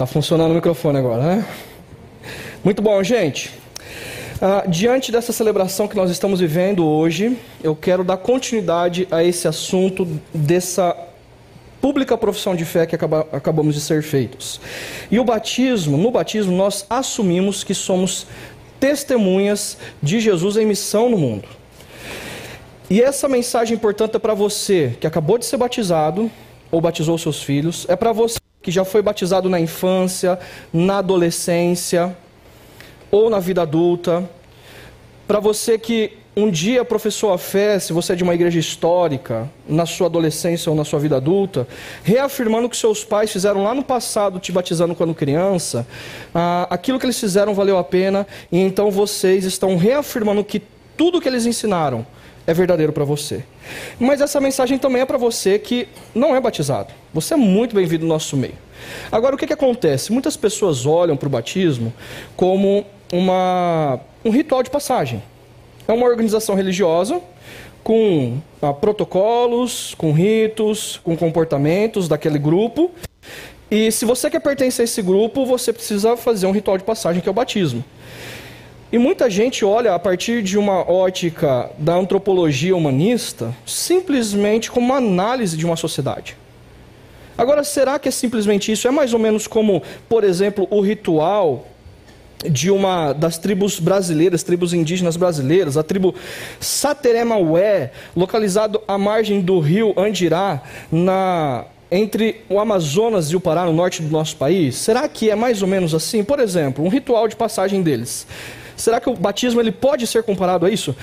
Tá funcionando o microfone agora, né? Muito bom, gente. Ah, diante dessa celebração que nós estamos vivendo hoje, eu quero dar continuidade a esse assunto dessa pública profissão de fé que acaba, acabamos de ser feitos. E o batismo, no batismo, nós assumimos que somos testemunhas de Jesus em missão no mundo. E essa mensagem, portanto, é para você que acabou de ser batizado ou batizou seus filhos, é para você que já foi batizado na infância, na adolescência ou na vida adulta. Para você que um dia professou a fé, se você é de uma igreja histórica, na sua adolescência ou na sua vida adulta, reafirmando que seus pais fizeram lá no passado, te batizando quando criança, ah, aquilo que eles fizeram valeu a pena, e então vocês estão reafirmando que tudo que eles ensinaram é verdadeiro para você. Mas essa mensagem também é para você que não é batizado. Você é muito bem-vindo no nosso meio. Agora, o que, que acontece? Muitas pessoas olham para o batismo como uma, um ritual de passagem. É uma organização religiosa com ah, protocolos, com ritos, com comportamentos daquele grupo. E se você quer pertencer a esse grupo, você precisa fazer um ritual de passagem, que é o batismo. E muita gente olha a partir de uma ótica da antropologia humanista simplesmente como uma análise de uma sociedade. Agora, será que é simplesmente isso? É mais ou menos como, por exemplo, o ritual de uma das tribos brasileiras, tribos indígenas brasileiras, a tribo Sateremaué, localizado à margem do rio Andirá, na entre o Amazonas e o Pará, no norte do nosso país? Será que é mais ou menos assim? Por exemplo, um ritual de passagem deles. Será que o batismo ele pode ser comparado a isso?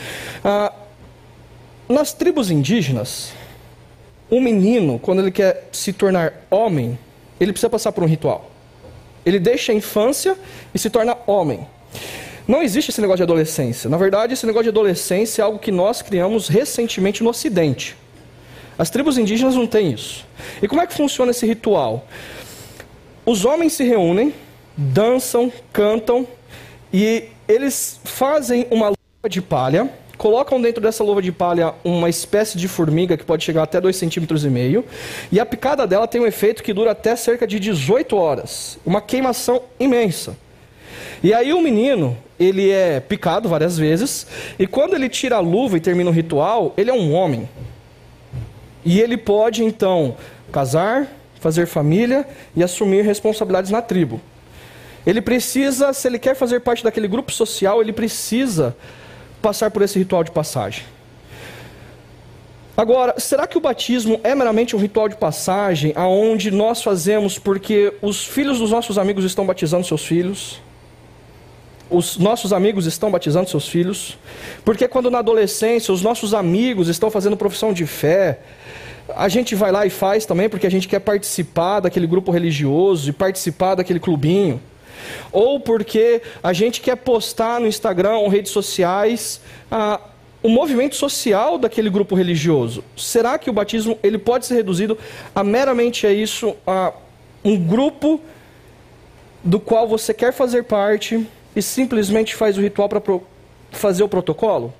Ah, nas tribos indígenas, um menino, quando ele quer se tornar homem, ele precisa passar por um ritual. Ele deixa a infância e se torna homem. Não existe esse negócio de adolescência. Na verdade, esse negócio de adolescência é algo que nós criamos recentemente no Ocidente. As tribos indígenas não têm isso. E como é que funciona esse ritual? Os homens se reúnem, dançam, cantam e eles fazem uma luva de palha, colocam dentro dessa luva de palha uma espécie de formiga que pode chegar até 2,5 centímetros e meio, e a picada dela tem um efeito que dura até cerca de 18 horas, uma queimação imensa. E aí o menino, ele é picado várias vezes, e quando ele tira a luva e termina o ritual, ele é um homem. E ele pode então casar, fazer família e assumir responsabilidades na tribo. Ele precisa, se ele quer fazer parte daquele grupo social, ele precisa passar por esse ritual de passagem. Agora, será que o batismo é meramente um ritual de passagem aonde nós fazemos porque os filhos dos nossos amigos estão batizando seus filhos? Os nossos amigos estão batizando seus filhos? Porque quando na adolescência os nossos amigos estão fazendo profissão de fé, a gente vai lá e faz também porque a gente quer participar daquele grupo religioso e participar daquele clubinho ou porque a gente quer postar no Instagram ou redes sociais ah, o movimento social daquele grupo religioso. Será que o batismo ele pode ser reduzido a meramente a isso, a um grupo do qual você quer fazer parte e simplesmente faz o ritual para fazer o protocolo?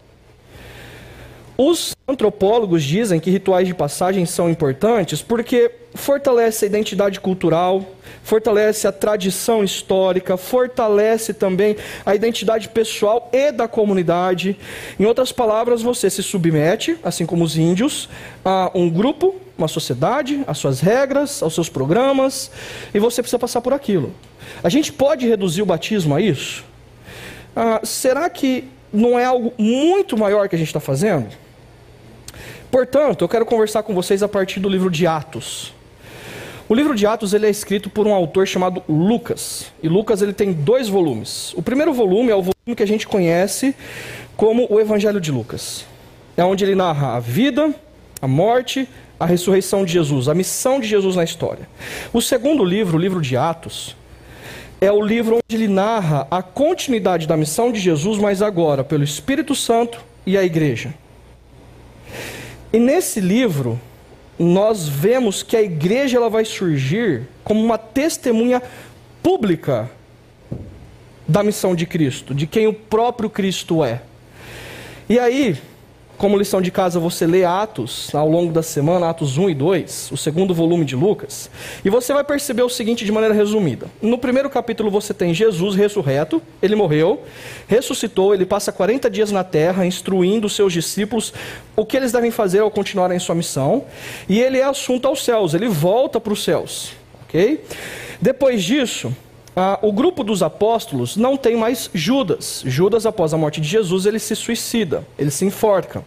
Os antropólogos dizem que rituais de passagem são importantes porque fortalece a identidade cultural, fortalece a tradição histórica, fortalece também a identidade pessoal e da comunidade. Em outras palavras, você se submete, assim como os índios, a um grupo, uma sociedade, às suas regras, aos seus programas, e você precisa passar por aquilo. A gente pode reduzir o batismo a isso? Ah, será que não é algo muito maior que a gente está fazendo? Portanto, eu quero conversar com vocês a partir do livro de Atos. O livro de Atos ele é escrito por um autor chamado Lucas. E Lucas ele tem dois volumes. O primeiro volume é o volume que a gente conhece como o Evangelho de Lucas. É onde ele narra a vida, a morte, a ressurreição de Jesus, a missão de Jesus na história. O segundo livro, o livro de Atos, é o livro onde ele narra a continuidade da missão de Jesus, mas agora pelo Espírito Santo e a igreja. E nesse livro, nós vemos que a igreja ela vai surgir como uma testemunha pública da missão de Cristo, de quem o próprio Cristo é. E aí, como lição de casa, você lê Atos ao longo da semana, Atos 1 e 2, o segundo volume de Lucas, e você vai perceber o seguinte de maneira resumida. No primeiro capítulo você tem Jesus ressurreto, ele morreu, ressuscitou, ele passa 40 dias na terra instruindo os seus discípulos o que eles devem fazer ao continuarem sua missão, e ele é assunto aos céus, ele volta para os céus, ok? Depois disso, ah, o grupo dos apóstolos não tem mais Judas. Judas, após a morte de Jesus, ele se suicida, ele se enforca.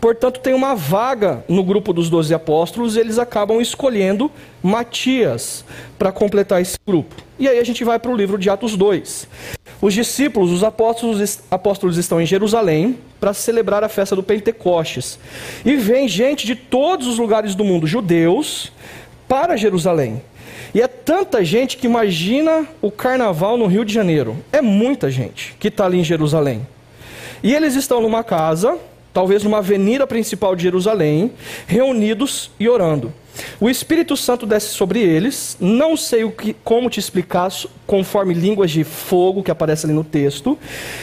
Portanto, tem uma vaga no grupo dos doze apóstolos e eles acabam escolhendo Matias para completar esse grupo. E aí a gente vai para o livro de Atos 2. Os discípulos, os apóstolos, apóstolos estão em Jerusalém para celebrar a festa do Pentecostes. E vem gente de todos os lugares do mundo, judeus, para Jerusalém. E é tanta gente que imagina o carnaval no Rio de Janeiro. É muita gente que está ali em Jerusalém. E eles estão numa casa, talvez numa avenida principal de Jerusalém, reunidos e orando. O Espírito Santo desce sobre eles, não sei o que, como te explicar, conforme línguas de fogo que aparece ali no texto,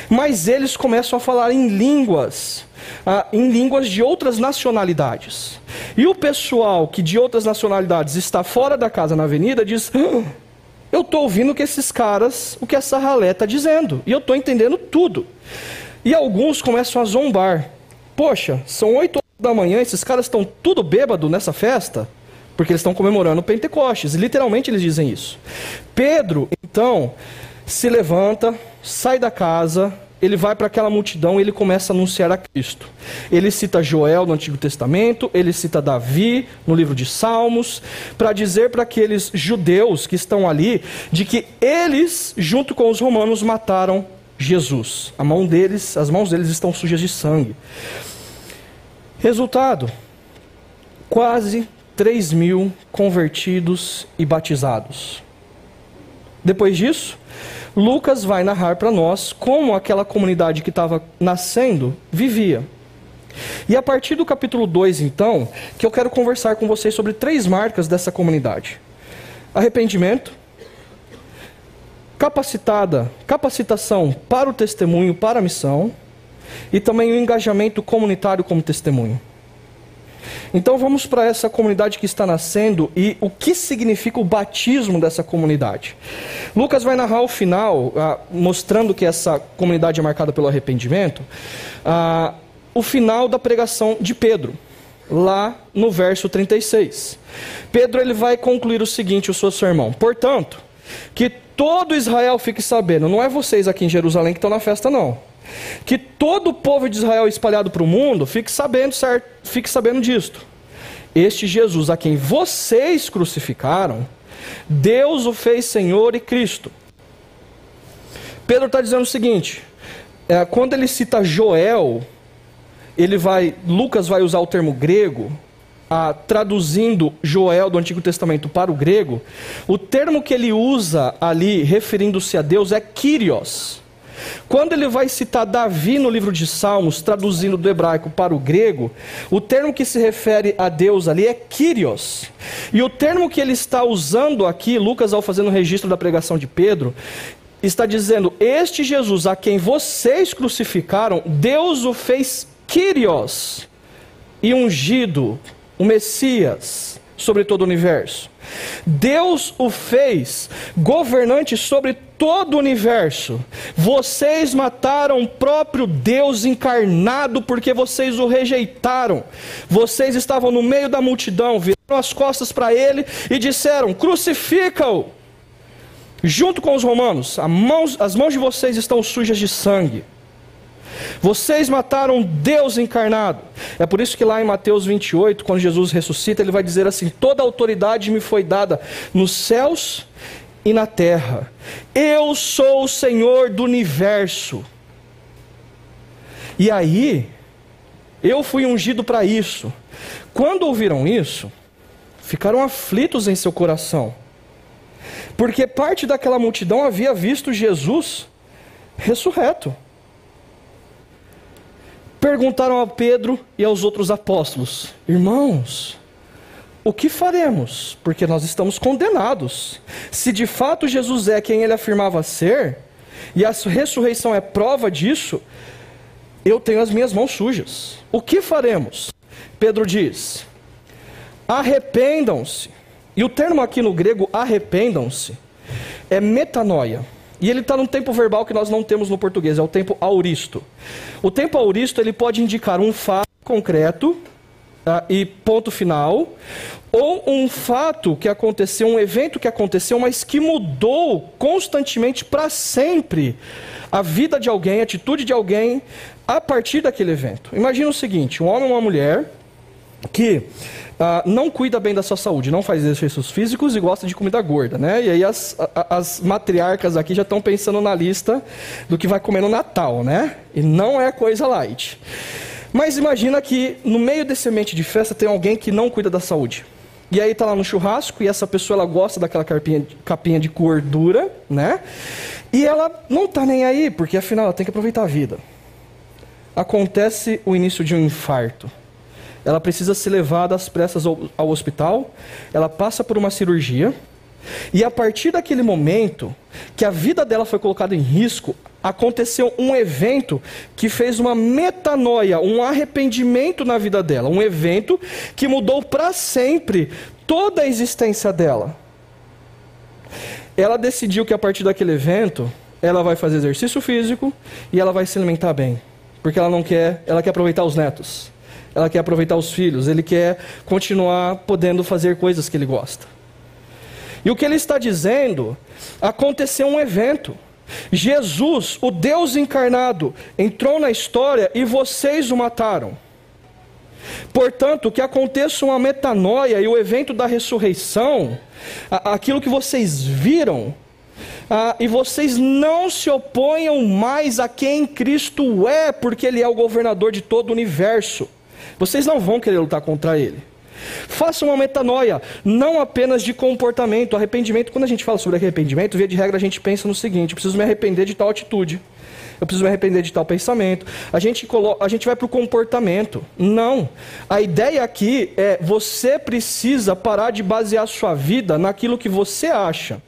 mas eles começam a falar em línguas, ah, em línguas de outras nacionalidades. E o pessoal que de outras nacionalidades está fora da casa na avenida diz: ah, Eu estou ouvindo que esses caras, o que essa ralé está dizendo, e eu estou entendendo tudo. E alguns começam a zombar. Poxa, são oito da manhã, esses caras estão tudo bêbado nessa festa? Porque eles estão comemorando o Pentecostes. Literalmente eles dizem isso. Pedro, então, se levanta, sai da casa, ele vai para aquela multidão e ele começa a anunciar a Cristo. Ele cita Joel no Antigo Testamento, ele cita Davi no livro de Salmos, para dizer para aqueles judeus que estão ali de que eles, junto com os romanos, mataram Jesus. A mão deles, as mãos deles estão sujas de sangue. Resultado: quase 3 mil convertidos e batizados. Depois disso, Lucas vai narrar para nós como aquela comunidade que estava nascendo vivia. E a partir do capítulo 2, então, que eu quero conversar com vocês sobre três marcas dessa comunidade: arrependimento, capacitada, capacitação para o testemunho, para a missão, e também o engajamento comunitário como testemunho. Então vamos para essa comunidade que está nascendo e o que significa o batismo dessa comunidade. Lucas vai narrar o final, ah, mostrando que essa comunidade é marcada pelo arrependimento, ah, o final da pregação de Pedro, lá no verso 36. Pedro ele vai concluir o seguinte, o seu sermão: Portanto, que todo Israel fique sabendo, não é vocês aqui em Jerusalém que estão na festa, não. Que todo o povo de Israel espalhado para o mundo fique sabendo, certo? fique sabendo disto. Este Jesus a quem vocês crucificaram, Deus o fez Senhor e Cristo. Pedro está dizendo o seguinte: é, quando ele cita Joel, ele vai, Lucas vai usar o termo grego, a, traduzindo Joel do Antigo Testamento para o grego, o termo que ele usa ali, referindo-se a Deus, é Kyrios. Quando ele vai citar Davi no livro de Salmos, traduzindo do hebraico para o grego, o termo que se refere a Deus ali é Kyrios. E o termo que ele está usando aqui, Lucas, ao fazer o registro da pregação de Pedro, está dizendo: Este Jesus a quem vocês crucificaram, Deus o fez Kyrios e ungido, o Messias, sobre todo o universo. Deus o fez governante sobre todo o universo. Vocês mataram o próprio Deus encarnado porque vocês o rejeitaram. Vocês estavam no meio da multidão, viraram as costas para ele e disseram: crucifica-o. Junto com os romanos, as mãos de vocês estão sujas de sangue. Vocês mataram Deus encarnado. É por isso que lá em Mateus 28, quando Jesus ressuscita, ele vai dizer assim: Toda autoridade me foi dada nos céus e na terra. Eu sou o Senhor do universo. E aí, eu fui ungido para isso. Quando ouviram isso, ficaram aflitos em seu coração, porque parte daquela multidão havia visto Jesus ressurreto perguntaram a Pedro e aos outros apóstolos: Irmãos, o que faremos? Porque nós estamos condenados. Se de fato Jesus é quem ele afirmava ser, e a ressurreição é prova disso, eu tenho as minhas mãos sujas. O que faremos? Pedro diz: arrependam-se. E o termo aqui no grego, arrependam-se, é metanoia. E ele está num tempo verbal que nós não temos no português, é o tempo auristo. O tempo auristo ele pode indicar um fato concreto tá, e ponto final, ou um fato que aconteceu, um evento que aconteceu, mas que mudou constantemente para sempre a vida de alguém, a atitude de alguém a partir daquele evento. Imagina o seguinte: um homem ou uma mulher que ah, não cuida bem da sua saúde, não faz exercícios físicos e gosta de comida gorda, né? E aí as, as matriarcas aqui já estão pensando na lista do que vai comer no Natal, né? E não é coisa light. Mas imagina que no meio desse ambiente de festa tem alguém que não cuida da saúde. E aí está lá no churrasco e essa pessoa ela gosta daquela capinha, capinha de gordura, né? E ela não está nem aí, porque afinal ela tem que aproveitar a vida. Acontece o início de um infarto. Ela precisa ser levada às pressas ao, ao hospital, ela passa por uma cirurgia, e a partir daquele momento que a vida dela foi colocada em risco, aconteceu um evento que fez uma metanoia, um arrependimento na vida dela, um evento que mudou para sempre toda a existência dela. Ela decidiu que a partir daquele evento, ela vai fazer exercício físico e ela vai se alimentar bem, porque ela não quer, ela quer aproveitar os netos. Ela quer aproveitar os filhos, ele quer continuar podendo fazer coisas que ele gosta. E o que ele está dizendo, aconteceu um evento. Jesus, o Deus encarnado, entrou na história e vocês o mataram. Portanto, que aconteça uma metanoia e o evento da ressurreição, aquilo que vocês viram, e vocês não se oponham mais a quem Cristo é, porque Ele é o governador de todo o universo. Vocês não vão querer lutar contra Ele. Faça uma metanoia, não apenas de comportamento. Arrependimento, quando a gente fala sobre arrependimento, via de regra a gente pensa no seguinte: eu preciso me arrepender de tal atitude. Eu preciso me arrepender de tal pensamento. A gente, coloca, a gente vai para o comportamento. Não. A ideia aqui é você precisa parar de basear sua vida naquilo que você acha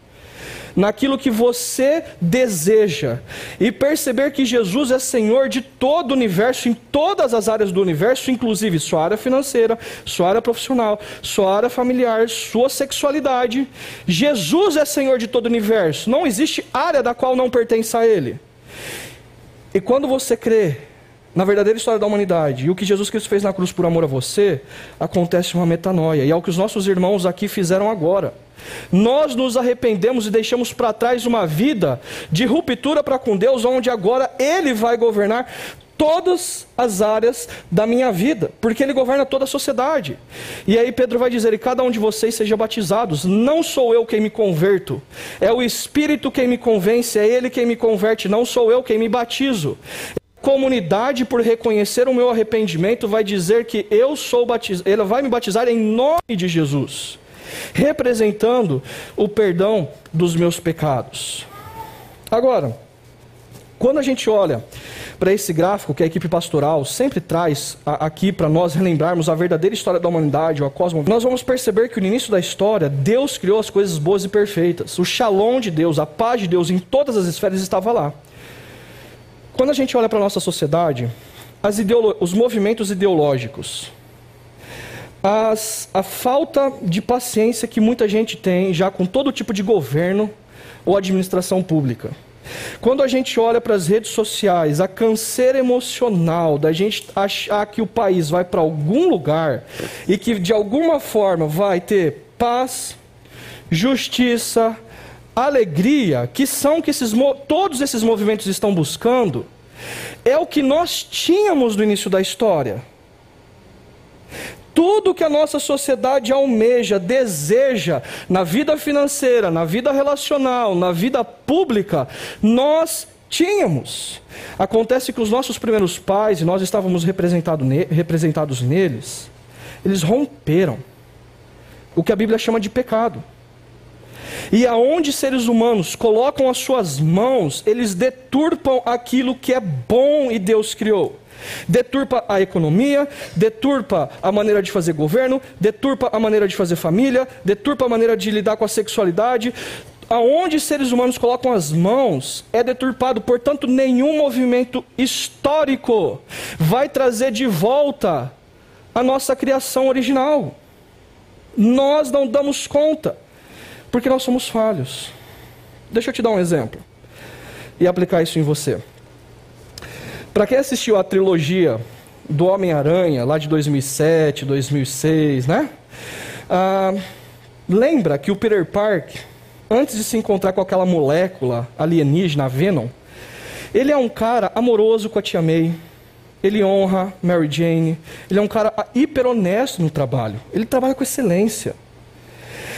naquilo que você deseja e perceber que Jesus é Senhor de todo o universo, em todas as áreas do universo, inclusive sua área financeira, sua área profissional, sua área familiar, sua sexualidade. Jesus é Senhor de todo o universo. Não existe área da qual não pertença a Ele. E quando você crê na verdadeira história da humanidade e o que Jesus Cristo fez na cruz por amor a você, acontece uma metanoia. E é o que os nossos irmãos aqui fizeram agora. Nós nos arrependemos e deixamos para trás uma vida de ruptura para com Deus, onde agora Ele vai governar todas as áreas da minha vida, porque Ele governa toda a sociedade. E aí Pedro vai dizer: e cada um de vocês seja batizados. Não sou eu quem me converto, é o Espírito quem me convence, é Ele quem me converte, não sou eu quem me batizo. A comunidade, por reconhecer o meu arrependimento, vai dizer que eu sou batizado, ela vai me batizar em nome de Jesus representando o perdão dos meus pecados. Agora, quando a gente olha para esse gráfico que a equipe pastoral sempre traz aqui para nós relembrarmos a verdadeira história da humanidade, a cosmos, nós vamos perceber que no início da história, Deus criou as coisas boas e perfeitas. O shalom de Deus, a paz de Deus em todas as esferas estava lá. Quando a gente olha para a nossa sociedade, os movimentos ideológicos, as, a falta de paciência que muita gente tem já com todo tipo de governo ou administração pública. Quando a gente olha para as redes sociais, a canseira emocional da gente achar que o país vai para algum lugar e que de alguma forma vai ter paz, justiça, alegria, que são que esses, todos esses movimentos estão buscando, é o que nós tínhamos no início da história. Tudo que a nossa sociedade almeja, deseja, na vida financeira, na vida relacional, na vida pública, nós tínhamos. Acontece que os nossos primeiros pais, e nós estávamos representado ne representados neles, eles romperam o que a Bíblia chama de pecado. E aonde seres humanos colocam as suas mãos, eles deturpam aquilo que é bom e Deus criou. Deturpa a economia, deturpa a maneira de fazer governo, deturpa a maneira de fazer família, deturpa a maneira de lidar com a sexualidade. aonde seres humanos colocam as mãos é deturpado, portanto, nenhum movimento histórico vai trazer de volta a nossa criação original. Nós não damos conta, porque nós somos falhos. Deixa eu te dar um exemplo e aplicar isso em você. Para quem assistiu a trilogia do Homem-Aranha, lá de 2007, 2006, né? Ah, lembra que o Peter Parker, antes de se encontrar com aquela molécula alienígena, a Venom, ele é um cara amoroso com a tia May, ele honra Mary Jane, ele é um cara hiper honesto no trabalho, ele trabalha com excelência.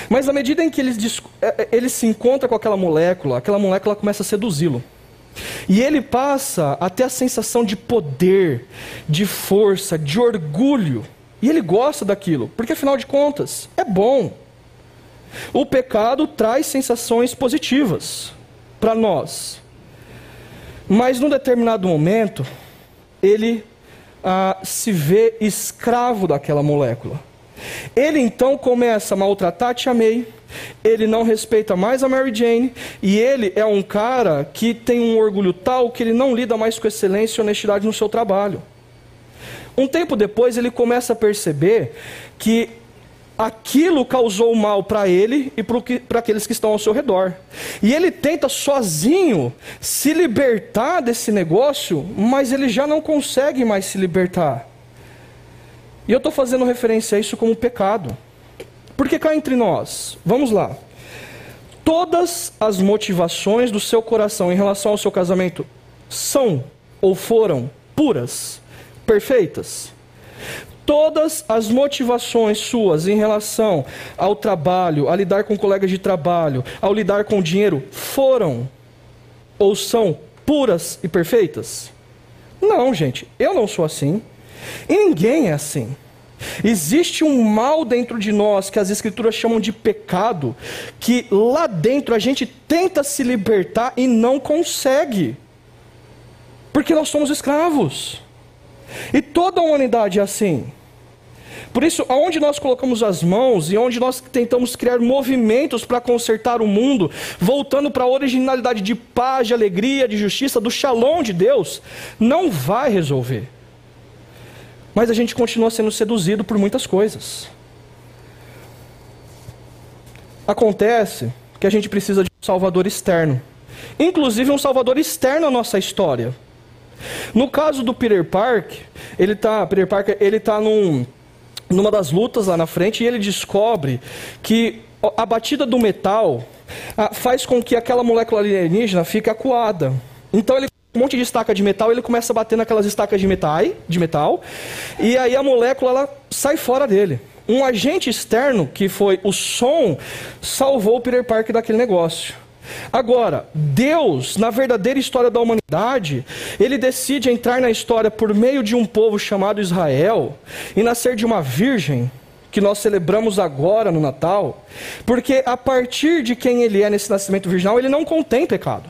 Mas à medida em que ele, é, é, ele se encontra com aquela molécula, aquela molécula começa a seduzi-lo. E ele passa a ter a sensação de poder, de força, de orgulho. E ele gosta daquilo, porque afinal de contas, é bom. O pecado traz sensações positivas para nós. Mas num determinado momento, ele ah, se vê escravo daquela molécula. Ele então começa a maltratar a Tia May, ele não respeita mais a Mary Jane, e ele é um cara que tem um orgulho tal que ele não lida mais com excelência e honestidade no seu trabalho. Um tempo depois, ele começa a perceber que aquilo causou mal para ele e para aqueles que estão ao seu redor. E ele tenta sozinho se libertar desse negócio, mas ele já não consegue mais se libertar. E eu estou fazendo referência a isso como pecado. Porque cá entre nós, vamos lá. Todas as motivações do seu coração em relação ao seu casamento são ou foram puras, perfeitas. Todas as motivações suas em relação ao trabalho, a lidar com colegas de trabalho, ao lidar com dinheiro, foram ou são puras e perfeitas? Não, gente, eu não sou assim. E ninguém é assim. Existe um mal dentro de nós que as Escrituras chamam de pecado, que lá dentro a gente tenta se libertar e não consegue, porque nós somos escravos. E toda a humanidade é assim. Por isso, aonde nós colocamos as mãos e onde nós tentamos criar movimentos para consertar o mundo, voltando para a originalidade de paz, de alegria, de justiça, do shalom de Deus, não vai resolver. Mas a gente continua sendo seduzido por muitas coisas. Acontece que a gente precisa de um salvador externo. Inclusive um salvador externo à nossa história. No caso do Peter Park, ele tá, Peter Parker, ele tá num, numa das lutas lá na frente e ele descobre que a batida do metal faz com que aquela molécula alienígena fique acuada. Então ele um monte de estaca de metal, ele começa a bater naquelas estacas de metal, de metal, e aí a molécula ela sai fora dele. Um agente externo, que foi o som, salvou o Peter Parker daquele negócio. Agora, Deus, na verdadeira história da humanidade, ele decide entrar na história por meio de um povo chamado Israel e nascer de uma virgem, que nós celebramos agora no Natal, porque a partir de quem ele é nesse nascimento virginal, ele não contém pecado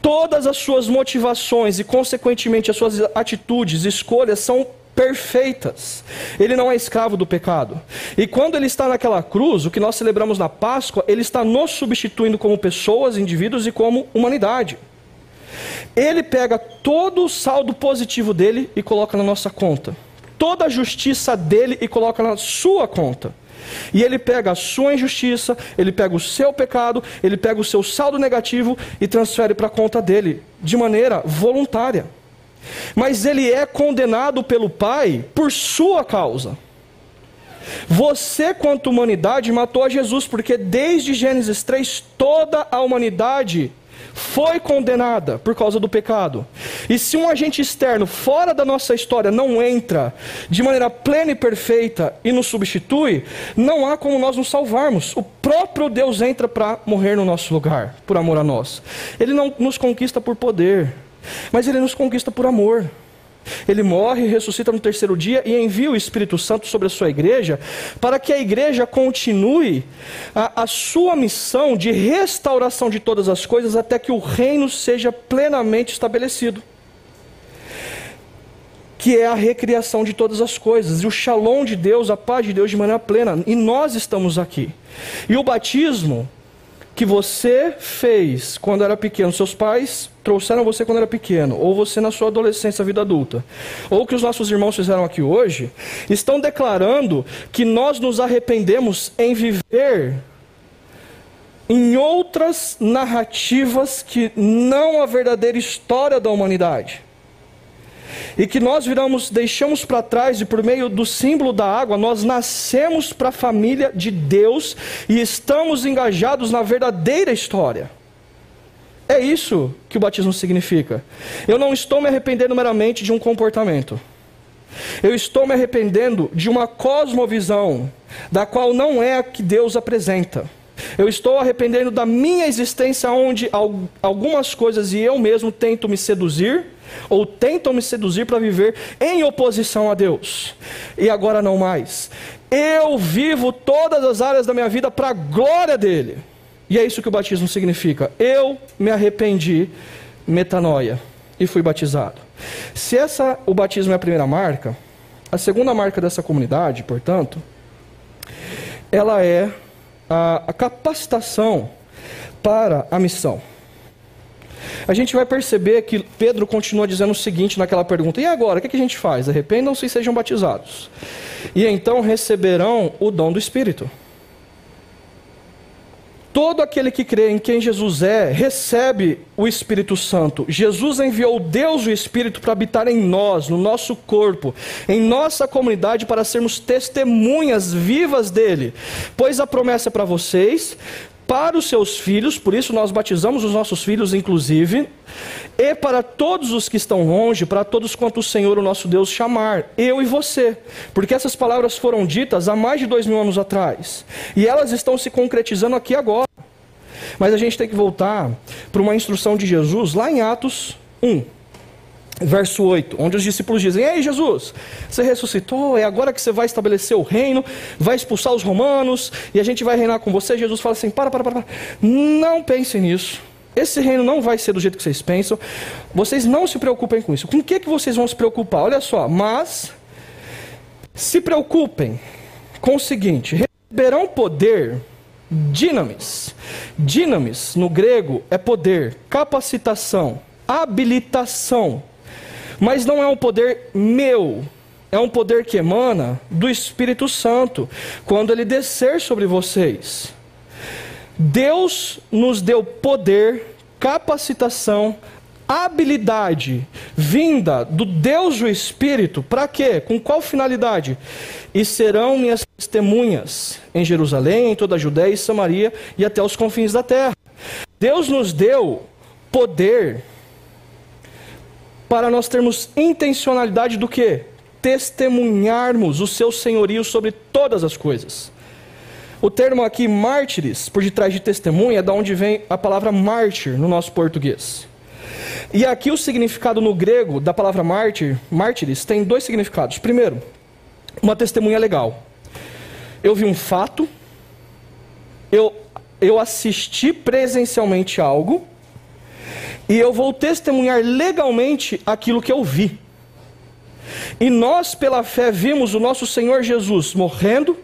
todas as suas motivações e, consequentemente, as suas atitudes, escolhas são perfeitas. Ele não é escravo do pecado. E quando ele está naquela cruz, o que nós celebramos na Páscoa, ele está nos substituindo como pessoas, indivíduos e como humanidade. Ele pega todo o saldo positivo dele e coloca na nossa conta. Toda a justiça dele e coloca na sua conta. E ele pega a sua injustiça, ele pega o seu pecado, ele pega o seu saldo negativo e transfere para a conta dele, de maneira voluntária. Mas ele é condenado pelo Pai por sua causa. Você, quanto humanidade, matou a Jesus, porque desde Gênesis 3, toda a humanidade foi condenada por causa do pecado. E se um agente externo fora da nossa história não entra de maneira plena e perfeita e nos substitui, não há como nós nos salvarmos. O próprio Deus entra para morrer no nosso lugar, por amor a nós. Ele não nos conquista por poder, mas ele nos conquista por amor. Ele morre, ressuscita no terceiro dia e envia o Espírito Santo sobre a sua igreja, para que a igreja continue a, a, sua missão de restauração de todas as coisas até que o reino seja plenamente estabelecido. Que é a recriação de todas as coisas, e o shalom de Deus, a paz de Deus de maneira plena, e nós estamos aqui. E o batismo que você fez quando era pequeno, seus pais trouxeram você quando era pequeno, ou você na sua adolescência, vida adulta, ou que os nossos irmãos fizeram aqui hoje, estão declarando que nós nos arrependemos em viver em outras narrativas que não a verdadeira história da humanidade e que nós viramos, deixamos para trás e por meio do símbolo da água, nós nascemos para a família de Deus e estamos engajados na verdadeira história. É isso que o batismo significa. Eu não estou me arrependendo meramente de um comportamento. Eu estou me arrependendo de uma cosmovisão da qual não é a que Deus apresenta. Eu estou arrependendo da minha existência, onde algumas coisas e eu mesmo tento me seduzir ou tentam me seduzir para viver em oposição a Deus. E agora não mais. Eu vivo todas as áreas da minha vida para a glória dele. E é isso que o batismo significa. Eu me arrependi, metanoia, e fui batizado. Se essa o batismo é a primeira marca, a segunda marca dessa comunidade, portanto, ela é a, a capacitação para a missão. A gente vai perceber que Pedro continua dizendo o seguinte naquela pergunta: e agora? O que a gente faz? Arrependam-se e sejam batizados. E então receberão o dom do Espírito. Todo aquele que crê em quem Jesus é, recebe o Espírito Santo. Jesus enviou Deus o Espírito para habitar em nós, no nosso corpo, em nossa comunidade, para sermos testemunhas vivas dele. Pois a promessa é para vocês, para os seus filhos, por isso nós batizamos os nossos filhos, inclusive, e para todos os que estão longe, para todos quanto o Senhor, o nosso Deus, chamar, eu e você, porque essas palavras foram ditas há mais de dois mil anos atrás, e elas estão se concretizando aqui agora. Mas a gente tem que voltar para uma instrução de Jesus lá em Atos 1 verso 8, onde os discípulos dizem: Ei, Jesus, você ressuscitou, é agora que você vai estabelecer o reino, vai expulsar os romanos e a gente vai reinar com você. Jesus fala assim: Para, para, para, para. não pensem nisso. Esse reino não vai ser do jeito que vocês pensam. Vocês não se preocupem com isso. Com o que, que vocês vão se preocupar? Olha só, mas se preocupem com o seguinte: receberão poder, dinamis. Dinamis, no grego, é poder, capacitação, habilitação mas não é um poder meu, é um poder que emana do Espírito Santo, quando ele descer sobre vocês. Deus nos deu poder, capacitação, habilidade vinda do Deus o Espírito, para quê? Com qual finalidade? E serão minhas testemunhas em Jerusalém, em toda a Judéia e Samaria e até os confins da terra. Deus nos deu poder para nós termos intencionalidade do que? Testemunharmos o seu senhorio sobre todas as coisas. O termo aqui mártires, por detrás de testemunha, é da onde vem a palavra mártir no nosso português. E aqui o significado no grego da palavra mártir, mártires, tem dois significados. Primeiro, uma testemunha legal. Eu vi um fato, eu, eu assisti presencialmente algo, e eu vou testemunhar legalmente aquilo que eu vi. E nós, pela fé, vimos o nosso Senhor Jesus morrendo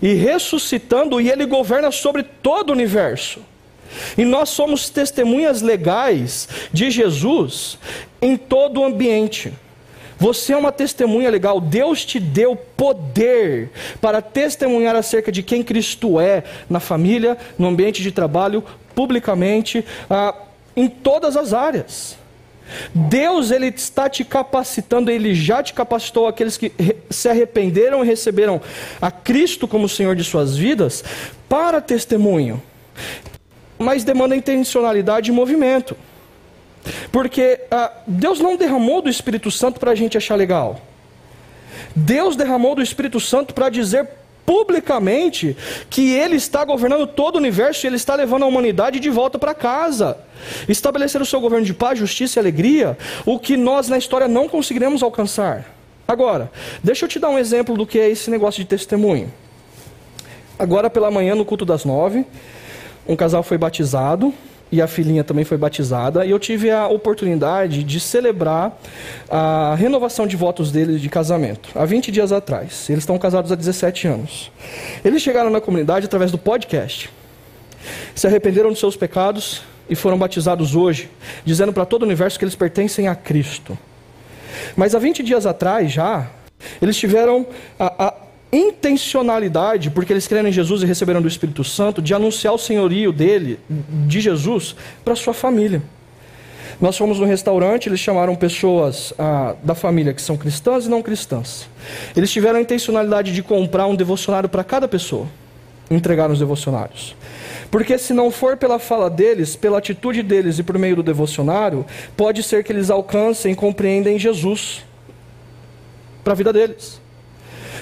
e ressuscitando, e Ele governa sobre todo o universo. E nós somos testemunhas legais de Jesus em todo o ambiente. Você é uma testemunha legal. Deus te deu poder para testemunhar acerca de quem Cristo é na família, no ambiente de trabalho, publicamente. Ah, em todas as áreas. Deus ele está te capacitando, ele já te capacitou aqueles que se arrependeram e receberam a Cristo como Senhor de suas vidas para testemunho. Mas demanda intencionalidade e movimento. Porque ah, Deus não derramou do Espírito Santo para a gente achar legal. Deus derramou do Espírito Santo para dizer publicamente que ele está governando todo o universo e ele está levando a humanidade de volta para casa. Estabelecer o seu governo de paz, justiça e alegria, o que nós na história não conseguiremos alcançar. Agora, deixa eu te dar um exemplo do que é esse negócio de testemunho. Agora pela manhã, no culto das nove, um casal foi batizado e a filhinha também foi batizada, e eu tive a oportunidade de celebrar a renovação de votos deles de casamento, há 20 dias atrás. Eles estão casados há 17 anos. Eles chegaram na comunidade através do podcast. se arrependeram dos seus pecados e foram batizados hoje, dizendo para todo o universo que eles pertencem a Cristo. Mas há 20 dias atrás já, eles tiveram a, a intencionalidade, porque eles creram em Jesus e receberam do Espírito Santo, de anunciar o senhorio dele, de Jesus, para sua família. Nós fomos no restaurante, eles chamaram pessoas ah, da família que são cristãs e não cristãs. Eles tiveram a intencionalidade de comprar um devocionário para cada pessoa. Entregaram os devocionários. Porque se não for pela fala deles, pela atitude deles e por meio do devocionário, pode ser que eles alcancem e compreendem Jesus para a vida deles.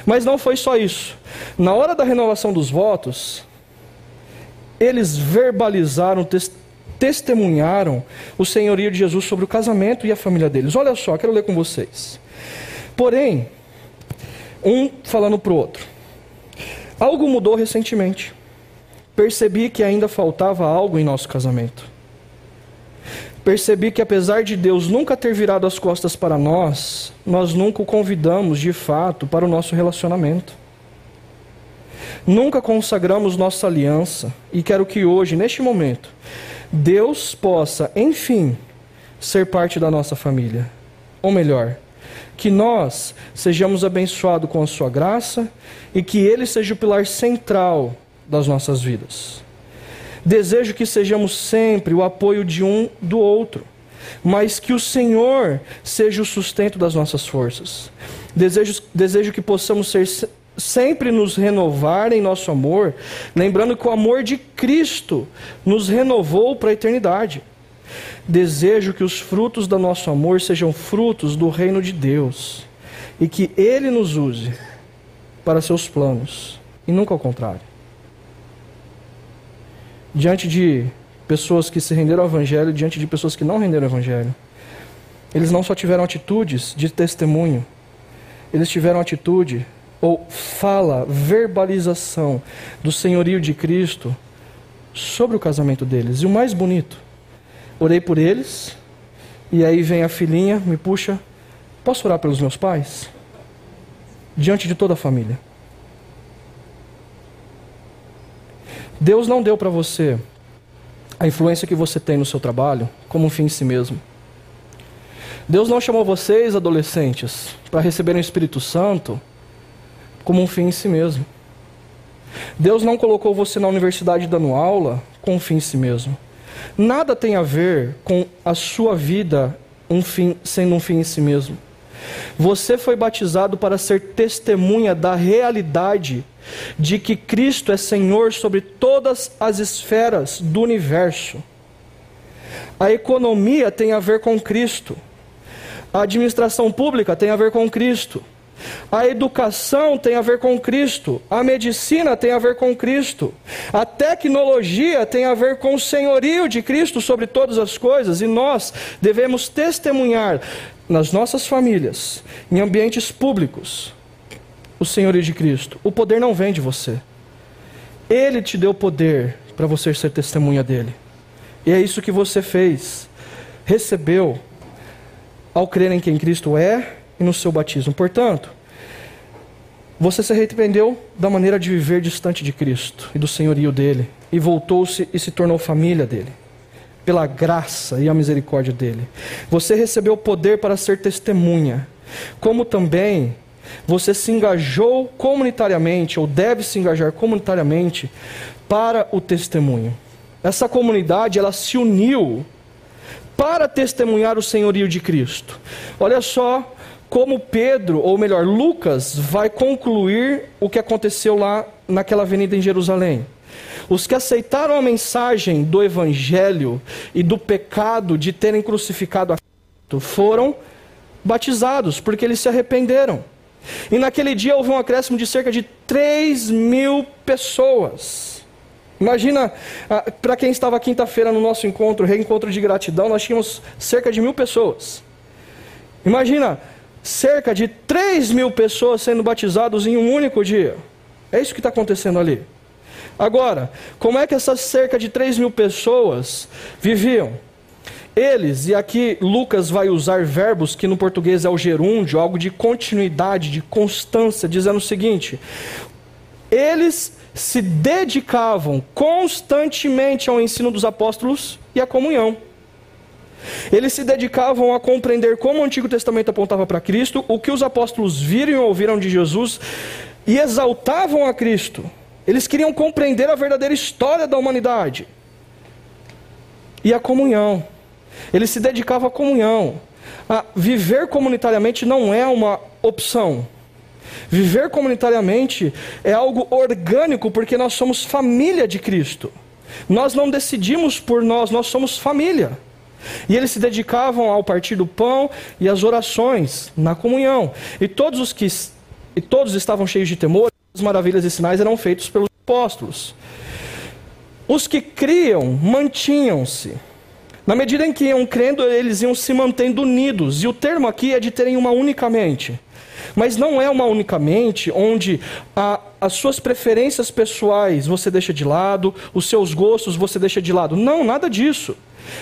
Mas não foi só isso. Na hora da renovação dos votos, eles verbalizaram testemunharam o senhorio de Jesus sobre o casamento e a família deles. Olha só, quero ler com vocês. Porém, um falando para o outro. Algo mudou recentemente. Percebi que ainda faltava algo em nosso casamento. Percebi que apesar de Deus nunca ter virado as costas para nós, nós nunca o convidamos de fato para o nosso relacionamento. Nunca consagramos nossa aliança e quero que hoje, neste momento, Deus possa, enfim, ser parte da nossa família. Ou melhor, que nós sejamos abençoados com a sua graça e que ele seja o pilar central das nossas vidas. Desejo que sejamos sempre o apoio de um do outro, mas que o Senhor seja o sustento das nossas forças. Desejo, desejo que possamos ser sempre nos renovar em nosso amor, lembrando que o amor de Cristo nos renovou para a eternidade. Desejo que os frutos do nosso amor sejam frutos do reino de Deus e que Ele nos use para seus planos e nunca ao contrário. Diante de pessoas que se renderam ao Evangelho, diante de pessoas que não renderam ao Evangelho, eles não só tiveram atitudes de testemunho, eles tiveram atitude ou fala, verbalização do senhorio de Cristo sobre o casamento deles. E o mais bonito, orei por eles, e aí vem a filhinha, me puxa, posso orar pelos meus pais? Diante de toda a família. Deus não deu para você a influência que você tem no seu trabalho como um fim em si mesmo. Deus não chamou vocês, adolescentes, para receberem o Espírito Santo como um fim em si mesmo. Deus não colocou você na universidade dando aula com um fim em si mesmo. Nada tem a ver com a sua vida um fim, sendo um fim em si mesmo. Você foi batizado para ser testemunha da realidade de que Cristo é Senhor sobre todas as esferas do universo. A economia tem a ver com Cristo. A administração pública tem a ver com Cristo. A educação tem a ver com Cristo, a medicina tem a ver com Cristo, a tecnologia tem a ver com o senhorio de Cristo sobre todas as coisas, e nós devemos testemunhar nas nossas famílias, em ambientes públicos, o senhorio de Cristo. O poder não vem de você, Ele te deu poder para você ser testemunha dele, e é isso que você fez, recebeu ao crer em quem Cristo é e no seu batismo. Portanto, você se arrependeu da maneira de viver distante de Cristo e do senhorio dele, e voltou-se e se tornou família dele, pela graça e a misericórdia dele. Você recebeu o poder para ser testemunha, como também você se engajou comunitariamente, ou deve se engajar comunitariamente, para o testemunho. Essa comunidade, ela se uniu para testemunhar o senhorio de Cristo. Olha só como Pedro, ou melhor, Lucas, vai concluir o que aconteceu lá naquela avenida em Jerusalém. Os que aceitaram a mensagem do Evangelho e do pecado de terem crucificado a Cristo foram batizados, porque eles se arrependeram. E naquele dia houve um acréscimo de cerca de 3 mil pessoas. Imagina, ah, para quem estava quinta-feira no nosso encontro, reencontro de gratidão, nós tínhamos cerca de mil pessoas. Imagina, cerca de 3 mil pessoas sendo batizados em um único dia. É isso que está acontecendo ali. Agora, como é que essas cerca de 3 mil pessoas viviam? Eles, e aqui Lucas vai usar verbos que no português é o gerúndio, algo de continuidade, de constância, dizendo o seguinte: eles se dedicavam constantemente ao ensino dos apóstolos e à comunhão. Eles se dedicavam a compreender como o Antigo Testamento apontava para Cristo, o que os apóstolos viram e ouviram de Jesus e exaltavam a Cristo. Eles queriam compreender a verdadeira história da humanidade e a comunhão. Eles se dedicavam à comunhão. A viver comunitariamente não é uma opção. Viver comunitariamente é algo orgânico porque nós somos família de Cristo. Nós não decidimos por nós, nós somos família. E eles se dedicavam ao partir do pão e às orações na comunhão. E todos os que e todos estavam cheios de temor, as maravilhas e sinais eram feitos pelos apóstolos. Os que criam mantinham-se. Na medida em que iam crendo, eles iam se mantendo unidos. E o termo aqui é de terem uma única mente. Mas não é uma unicamente onde a, as suas preferências pessoais você deixa de lado, os seus gostos você deixa de lado. Não, nada disso.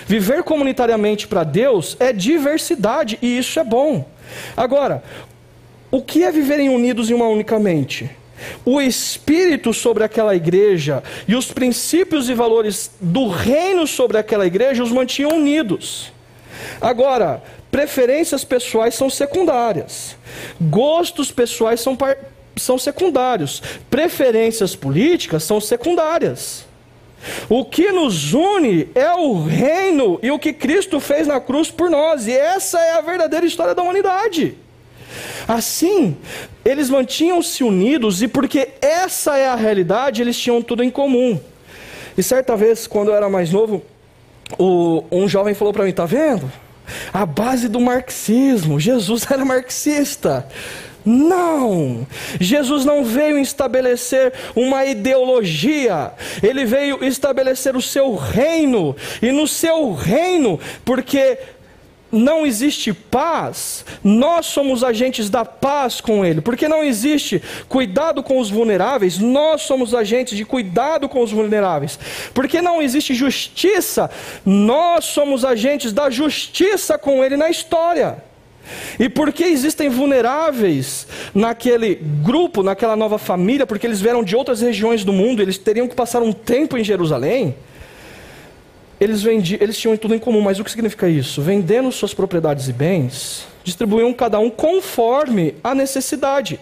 Viver comunitariamente para Deus é diversidade e isso é bom. Agora, o que é viverem unidos em uma única mente? O espírito sobre aquela igreja e os princípios e valores do reino sobre aquela igreja os mantinham unidos. Agora, preferências pessoais são secundárias, gostos pessoais são, são secundários, preferências políticas são secundárias. O que nos une é o reino e o que Cristo fez na cruz por nós, e essa é a verdadeira história da humanidade. Assim, eles mantinham-se unidos e porque essa é a realidade, eles tinham tudo em comum. E certa vez, quando eu era mais novo, o, um jovem falou para mim: "Tá vendo? A base do marxismo. Jesus era marxista. Não! Jesus não veio estabelecer uma ideologia, ele veio estabelecer o seu reino, e no seu reino, porque não existe paz, nós somos agentes da paz com Ele. Porque não existe cuidado com os vulneráveis, nós somos agentes de cuidado com os vulneráveis. Porque não existe justiça, nós somos agentes da justiça com Ele na história. E porque existem vulneráveis naquele grupo, naquela nova família, porque eles vieram de outras regiões do mundo, eles teriam que passar um tempo em Jerusalém eles, eles tinham tudo em comum, mas o que significa isso? Vendendo suas propriedades e bens, distribuíam cada um conforme a necessidade.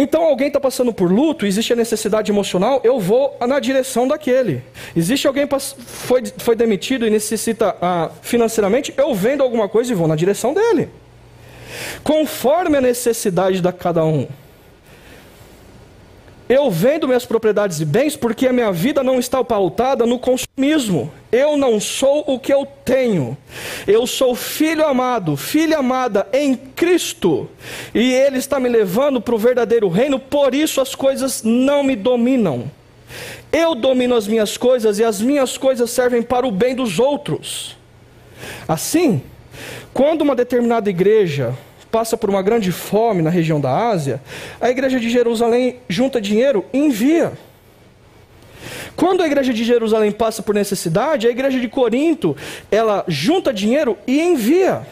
Então alguém está passando por luto, existe a necessidade emocional, eu vou na direção daquele. Existe alguém foi, foi demitido e necessita ah, financeiramente, eu vendo alguma coisa e vou na direção dele. Conforme a necessidade de cada um. Eu vendo minhas propriedades e bens porque a minha vida não está pautada no consumismo. Eu não sou o que eu tenho. Eu sou filho amado, filha amada em Cristo. E Ele está me levando para o verdadeiro reino, por isso as coisas não me dominam. Eu domino as minhas coisas e as minhas coisas servem para o bem dos outros. Assim, quando uma determinada igreja passa por uma grande fome na região da Ásia, a igreja de Jerusalém junta dinheiro e envia. Quando a igreja de Jerusalém passa por necessidade, a igreja de Corinto, ela junta dinheiro e envia.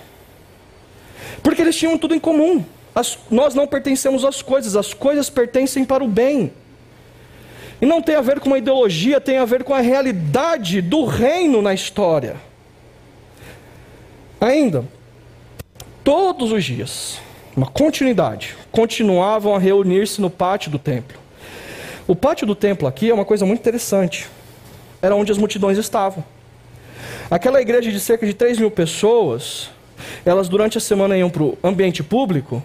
Porque eles tinham tudo em comum. As, nós não pertencemos às coisas, as coisas pertencem para o bem. E não tem a ver com uma ideologia, tem a ver com a realidade do reino na história. Ainda, todos os dias, uma continuidade, continuavam a reunir-se no pátio do templo. O pátio do templo aqui é uma coisa muito interessante. Era onde as multidões estavam. Aquela igreja de cerca de 3 mil pessoas, elas durante a semana iam para o ambiente público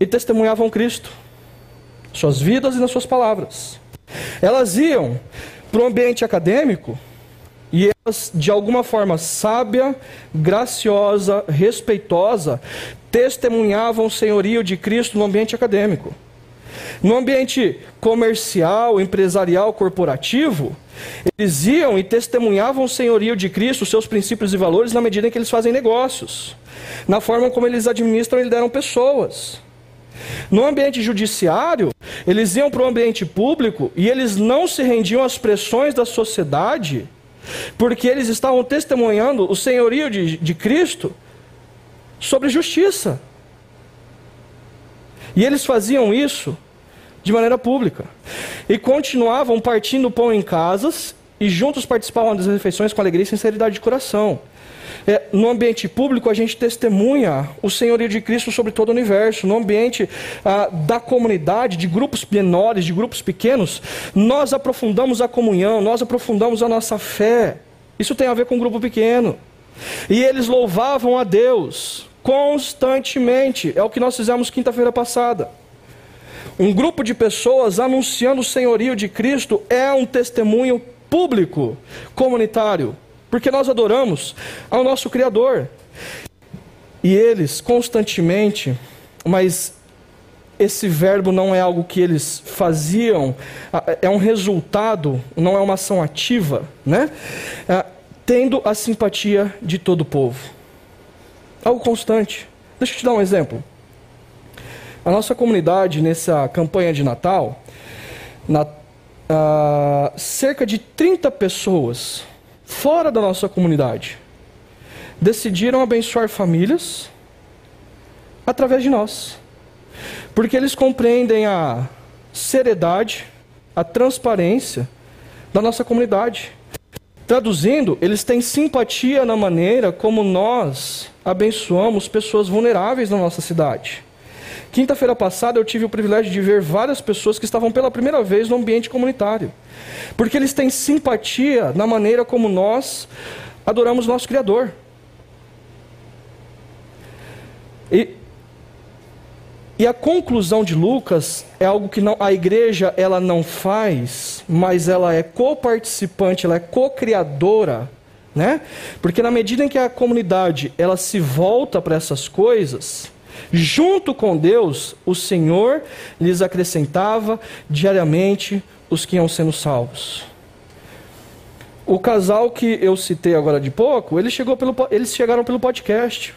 e testemunhavam Cristo, suas vidas e nas suas palavras. Elas iam para o ambiente acadêmico e elas, de alguma forma sábia, graciosa, respeitosa, testemunhavam o senhorio de Cristo no ambiente acadêmico. No ambiente comercial, empresarial, corporativo, eles iam e testemunhavam o senhorio de Cristo, seus princípios e valores, na medida em que eles fazem negócios, na forma como eles administram e lideram pessoas. No ambiente judiciário, eles iam para o ambiente público e eles não se rendiam às pressões da sociedade porque eles estavam testemunhando o senhorio de, de Cristo sobre justiça. E eles faziam isso de maneira pública. E continuavam partindo o pão em casas e juntos participavam das refeições com alegria e sinceridade de coração. É, no ambiente público, a gente testemunha o senhorio de Cristo sobre todo o universo. No ambiente ah, da comunidade, de grupos menores, de grupos pequenos, nós aprofundamos a comunhão, nós aprofundamos a nossa fé. Isso tem a ver com um grupo pequeno. E eles louvavam a Deus constantemente. É o que nós fizemos quinta-feira passada. Um grupo de pessoas anunciando o senhorio de Cristo é um testemunho público, comunitário, porque nós adoramos ao nosso Criador. E eles constantemente, mas esse verbo não é algo que eles faziam, é um resultado, não é uma ação ativa, né? É, tendo a simpatia de todo o povo. Algo constante. Deixa eu te dar um exemplo. A nossa comunidade, nessa campanha de Natal, na, uh, cerca de 30 pessoas fora da nossa comunidade decidiram abençoar famílias através de nós. Porque eles compreendem a seriedade, a transparência da nossa comunidade. Traduzindo, eles têm simpatia na maneira como nós abençoamos pessoas vulneráveis na nossa cidade. Quinta-feira passada eu tive o privilégio de ver várias pessoas que estavam pela primeira vez no ambiente comunitário. Porque eles têm simpatia na maneira como nós adoramos nosso Criador. E, e a conclusão de Lucas é algo que não, a igreja ela não faz, mas ela é coparticipante, ela é co-criadora, né? Porque na medida em que a comunidade ela se volta para essas coisas, Junto com Deus, o Senhor lhes acrescentava diariamente os que iam sendo salvos. O casal que eu citei agora de pouco, eles, chegou pelo, eles chegaram pelo podcast.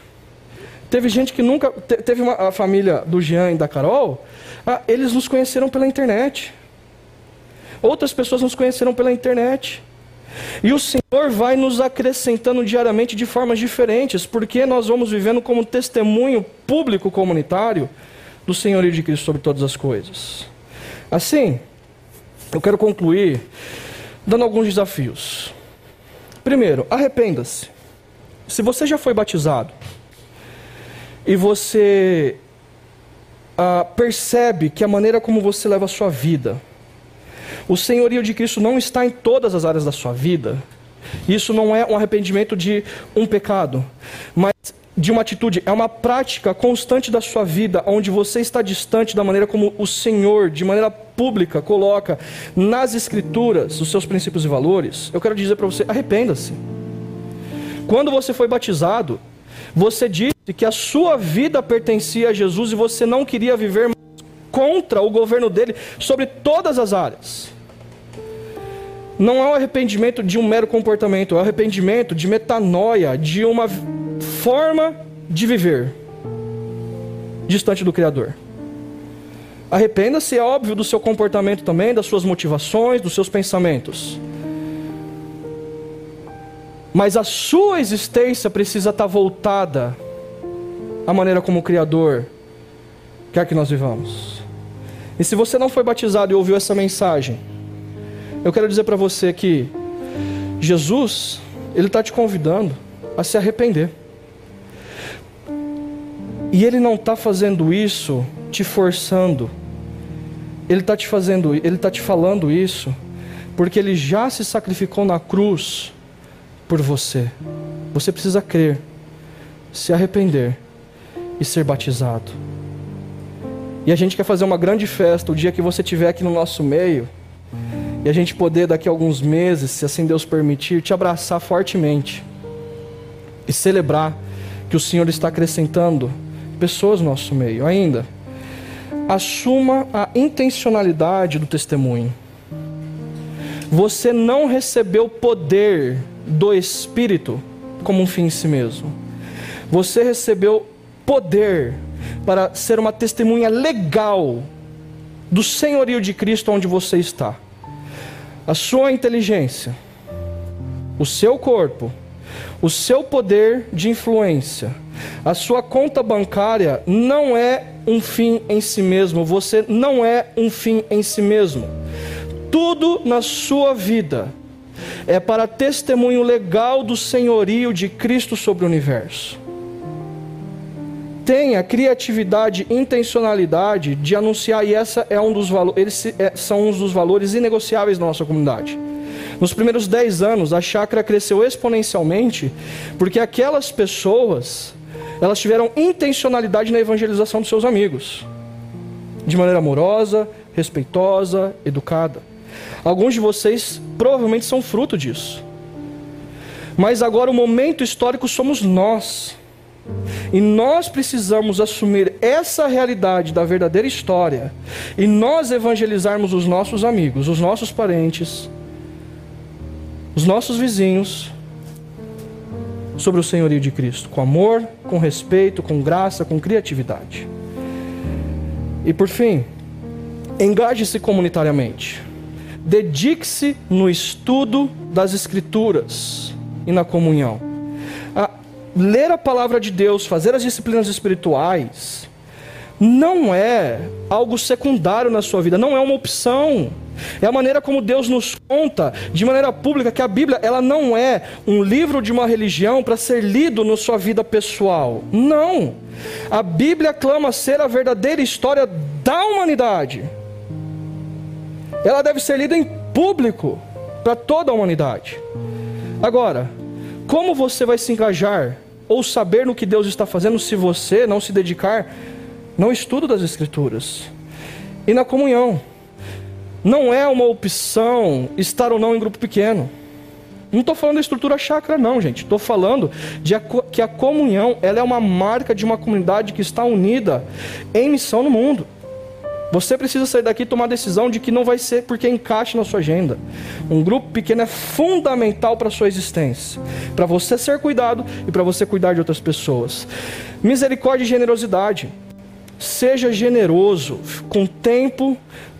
Teve gente que nunca. Teve uma, a família do Jean e da Carol, ah, eles nos conheceram pela internet. Outras pessoas nos conheceram pela internet. E o Senhor vai nos acrescentando diariamente de formas diferentes, porque nós vamos vivendo como testemunho público comunitário do Senhorio de Cristo sobre todas as coisas. Assim, eu quero concluir dando alguns desafios. Primeiro, arrependa-se. Se você já foi batizado e você ah, percebe que a maneira como você leva a sua vida o senhorio de Cristo não está em todas as áreas da sua vida. Isso não é um arrependimento de um pecado, mas de uma atitude, é uma prática constante da sua vida, onde você está distante da maneira como o Senhor, de maneira pública, coloca nas Escrituras os seus princípios e valores. Eu quero dizer para você: arrependa-se. Quando você foi batizado, você disse que a sua vida pertencia a Jesus e você não queria viver contra o governo dele sobre todas as áreas não é o arrependimento de um mero comportamento, é o arrependimento de metanoia, de uma forma de viver distante do Criador. Arrependa-se, é óbvio, do seu comportamento também, das suas motivações, dos seus pensamentos. Mas a sua existência precisa estar voltada à maneira como o Criador quer que nós vivamos. E se você não foi batizado e ouviu essa mensagem, eu quero dizer para você que Jesus, Ele está te convidando a se arrepender. E Ele não está fazendo isso te forçando. Ele está te fazendo, Ele está te falando isso, porque Ele já se sacrificou na cruz por você. Você precisa crer, se arrepender e ser batizado. E a gente quer fazer uma grande festa o dia que você estiver aqui no nosso meio e a gente poder, daqui a alguns meses, se assim Deus permitir, te abraçar fortemente e celebrar que o Senhor está acrescentando pessoas no nosso meio. Ainda, assuma a intencionalidade do testemunho. Você não recebeu poder do Espírito como um fim em si mesmo. Você recebeu poder para ser uma testemunha legal do senhorio de Cristo onde você está a sua inteligência, o seu corpo, o seu poder de influência, a sua conta bancária não é um fim em si mesmo. Você não é um fim em si mesmo. Tudo na sua vida é para testemunho legal do senhorio de Cristo sobre o universo. Tenha criatividade, intencionalidade de anunciar, e essa é um dos valores, eles é, são um dos valores inegociáveis da nossa comunidade. Nos primeiros 10 anos, a chácara cresceu exponencialmente, porque aquelas pessoas, elas tiveram intencionalidade na evangelização dos seus amigos, de maneira amorosa, respeitosa, educada. Alguns de vocês provavelmente são fruto disso. Mas agora o momento histórico somos nós. E nós precisamos assumir essa realidade da verdadeira história e nós evangelizarmos os nossos amigos, os nossos parentes, os nossos vizinhos sobre o senhorio de Cristo, com amor, com respeito, com graça, com criatividade. E por fim, engaje-se comunitariamente. Dedique-se no estudo das Escrituras e na comunhão. Ler a palavra de Deus, fazer as disciplinas espirituais, não é algo secundário na sua vida, não é uma opção. É a maneira como Deus nos conta, de maneira pública, que a Bíblia ela não é um livro de uma religião para ser lido na sua vida pessoal. Não. A Bíblia clama ser a verdadeira história da humanidade ela deve ser lida em público para toda a humanidade. Agora, como você vai se engajar ou saber no que Deus está fazendo se você não se dedicar no estudo das Escrituras e na comunhão? Não é uma opção estar ou não em grupo pequeno. Não estou falando da estrutura chácara, não, gente. Estou falando de a, que a comunhão ela é uma marca de uma comunidade que está unida em missão no mundo. Você precisa sair daqui e tomar a decisão de que não vai ser porque encaixe na sua agenda. Um grupo pequeno é fundamental para a sua existência, para você ser cuidado e para você cuidar de outras pessoas. Misericórdia e generosidade. Seja generoso com tempo,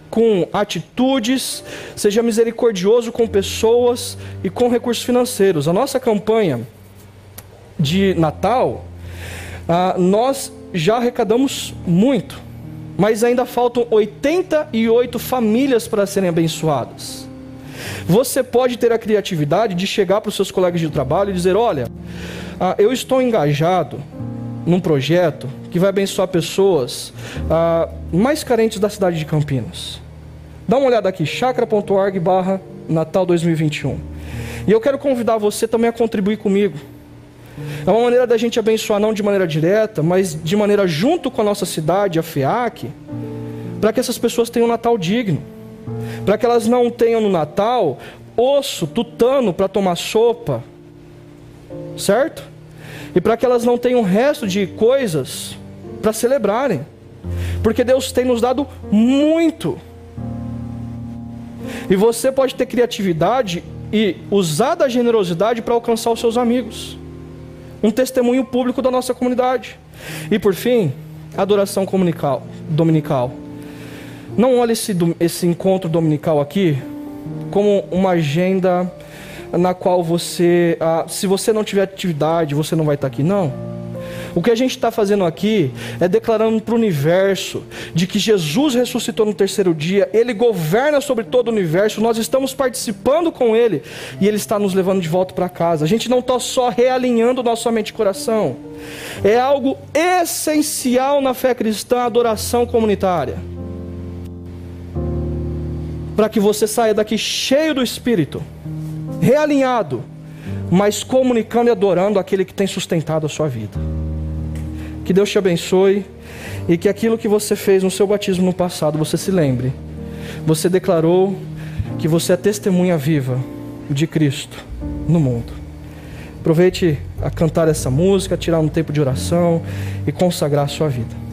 com atitudes, seja misericordioso com pessoas e com recursos financeiros. A nossa campanha de Natal, ah, nós já arrecadamos muito mas ainda faltam 88 famílias para serem abençoadas. Você pode ter a criatividade de chegar para os seus colegas de trabalho e dizer: Olha, ah, eu estou engajado num projeto que vai abençoar pessoas ah, mais carentes da cidade de Campinas. Dá uma olhada aqui, chacra.org barra Natal 2021. E eu quero convidar você também a contribuir comigo. É uma maneira da gente abençoar não de maneira direta, mas de maneira junto com a nossa cidade, a FEAC, para que essas pessoas tenham um Natal digno. Para que elas não tenham no Natal osso, tutano para tomar sopa. Certo? E para que elas não tenham resto de coisas para celebrarem. Porque Deus tem nos dado muito. E você pode ter criatividade e usar da generosidade para alcançar os seus amigos um testemunho público da nossa comunidade. E por fim, adoração comunical, dominical. Não olhe esse, esse encontro dominical aqui como uma agenda na qual você, ah, se você não tiver atividade, você não vai estar aqui. Não. O que a gente está fazendo aqui é declarando para o universo de que Jesus ressuscitou no terceiro dia, Ele governa sobre todo o universo, nós estamos participando com Ele e Ele está nos levando de volta para casa. A gente não está só realinhando nossa mente e coração, é algo essencial na fé cristã a adoração comunitária. Para que você saia daqui cheio do Espírito, realinhado, mas comunicando e adorando aquele que tem sustentado a sua vida. Que Deus te abençoe e que aquilo que você fez no seu batismo no passado, você se lembre. Você declarou que você é testemunha viva de Cristo no mundo. Aproveite a cantar essa música, tirar um tempo de oração e consagrar a sua vida.